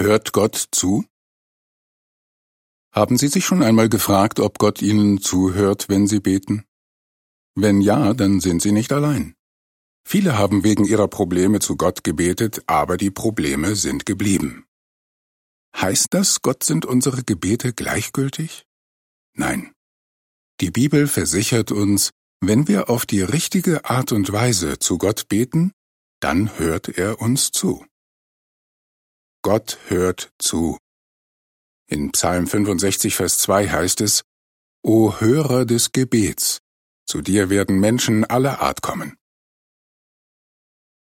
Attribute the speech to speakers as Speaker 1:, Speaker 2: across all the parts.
Speaker 1: Hört Gott zu? Haben Sie sich schon einmal gefragt, ob Gott Ihnen zuhört, wenn Sie beten? Wenn ja, dann sind Sie nicht allein. Viele haben wegen ihrer Probleme zu Gott gebetet, aber die Probleme sind geblieben. Heißt das, Gott sind unsere Gebete gleichgültig? Nein. Die Bibel versichert uns, wenn wir auf die richtige Art und Weise zu Gott beten, dann hört er uns zu. Gott hört zu. In Psalm 65, Vers 2 heißt es, O Hörer des Gebets, zu dir werden Menschen aller Art kommen.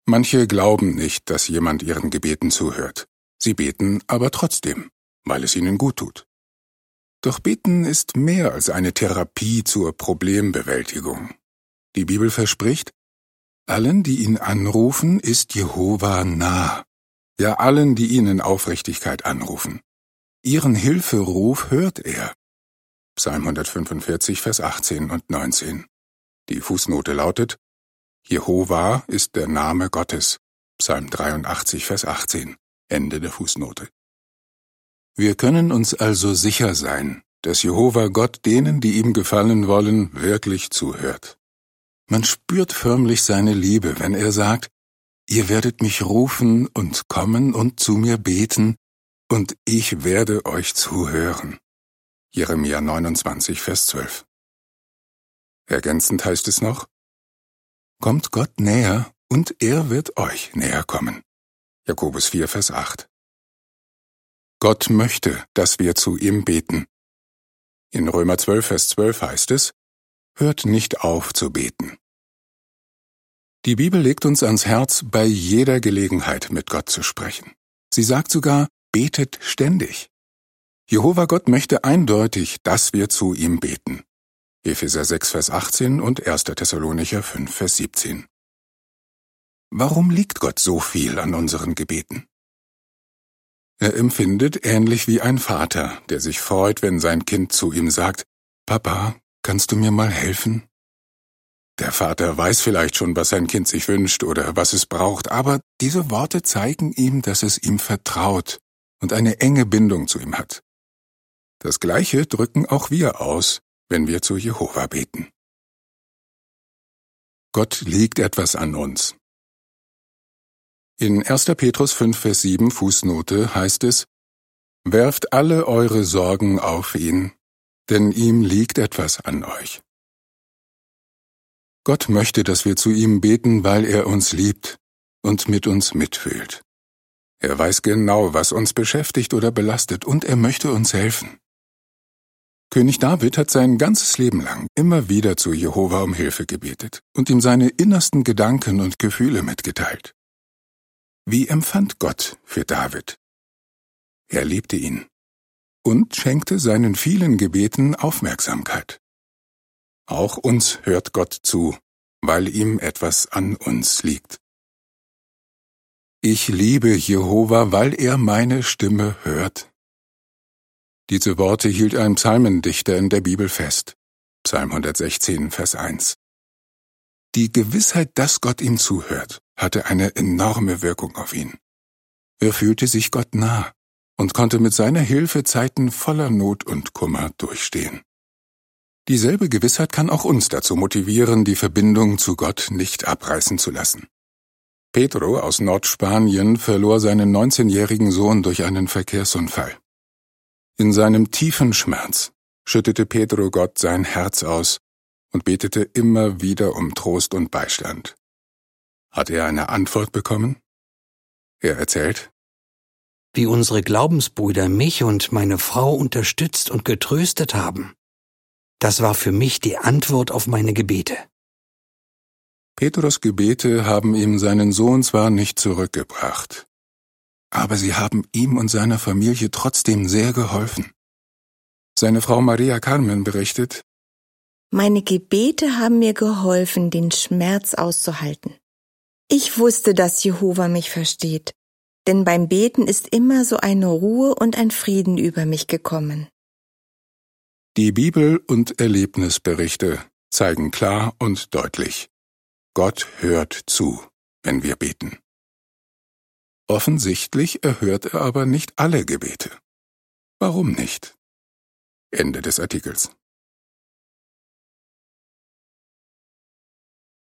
Speaker 1: Manche glauben nicht, dass jemand ihren Gebeten zuhört. Sie beten aber trotzdem, weil es ihnen gut tut. Doch Beten ist mehr als eine Therapie zur Problembewältigung. Die Bibel verspricht, allen, die ihn anrufen, ist Jehova nah. Ja, allen, die ihn in Aufrichtigkeit anrufen. Ihren Hilferuf hört er. Psalm 145, Vers 18 und 19. Die Fußnote lautet, Jehova ist der Name Gottes. Psalm 83, Vers 18. Ende der Fußnote. Wir können uns also sicher sein, dass Jehova Gott denen, die ihm gefallen wollen, wirklich zuhört. Man spürt förmlich seine Liebe, wenn er sagt, Ihr werdet mich rufen und kommen und zu mir beten, und ich werde euch zuhören. Jeremia 29, Vers 12. Ergänzend heißt es noch, Kommt Gott näher, und er wird euch näher kommen. Jakobus 4, Vers 8. Gott möchte, dass wir zu ihm beten. In Römer 12, Vers 12 heißt es, Hört nicht auf zu beten. Die Bibel legt uns ans Herz, bei jeder Gelegenheit mit Gott zu sprechen. Sie sagt sogar, betet ständig. Jehova Gott möchte eindeutig, dass wir zu ihm beten. Epheser 6, Vers 18 und 1. Thessalonicher 5, Vers 17. Warum liegt Gott so viel an unseren Gebeten? Er empfindet ähnlich wie ein Vater, der sich freut, wenn sein Kind zu ihm sagt, Papa, kannst du mir mal helfen? Der Vater weiß vielleicht schon, was sein Kind sich wünscht oder was es braucht, aber diese Worte zeigen ihm, dass es ihm vertraut und eine enge Bindung zu ihm hat. Das Gleiche drücken auch wir aus, wenn wir zu Jehova beten. Gott liegt etwas an uns. In 1. Petrus 5, Vers 7 Fußnote heißt es, Werft alle eure Sorgen auf ihn, denn ihm liegt etwas an euch. Gott möchte, dass wir zu ihm beten, weil er uns liebt und mit uns mitfühlt. Er weiß genau, was uns beschäftigt oder belastet, und er möchte uns helfen. König David hat sein ganzes Leben lang immer wieder zu Jehova um Hilfe gebetet und ihm seine innersten Gedanken und Gefühle mitgeteilt. Wie empfand Gott für David? Er liebte ihn und schenkte seinen vielen Gebeten Aufmerksamkeit. Auch uns hört Gott zu, weil ihm etwas an uns liegt. Ich liebe Jehova, weil er meine Stimme hört. Diese Worte hielt ein Psalmendichter in der Bibel fest. Psalm 116, Vers 1. Die Gewissheit, dass Gott ihm zuhört, hatte eine enorme Wirkung auf ihn. Er fühlte sich Gott nah und konnte mit seiner Hilfe Zeiten voller Not und Kummer durchstehen. Dieselbe Gewissheit kann auch uns dazu motivieren, die Verbindung zu Gott nicht abreißen zu lassen. Pedro aus Nordspanien verlor seinen 19-jährigen Sohn durch einen Verkehrsunfall. In seinem tiefen Schmerz schüttete Pedro Gott sein Herz aus und betete immer wieder um Trost und Beistand. Hat er eine Antwort bekommen? Er erzählt,
Speaker 2: wie unsere Glaubensbrüder mich und meine Frau unterstützt und getröstet haben. Das war für mich die Antwort auf meine Gebete.
Speaker 1: Petrus Gebete haben ihm seinen Sohn zwar nicht zurückgebracht, aber sie haben ihm und seiner Familie trotzdem sehr geholfen. Seine Frau Maria Carmen berichtet,
Speaker 3: Meine Gebete haben mir geholfen, den Schmerz auszuhalten. Ich wusste, dass Jehova mich versteht, denn beim Beten ist immer so eine Ruhe und ein Frieden über mich gekommen.
Speaker 1: Die Bibel und Erlebnisberichte zeigen klar und deutlich, Gott hört zu, wenn wir beten. Offensichtlich erhört er aber nicht alle Gebete. Warum nicht? Ende des Artikels.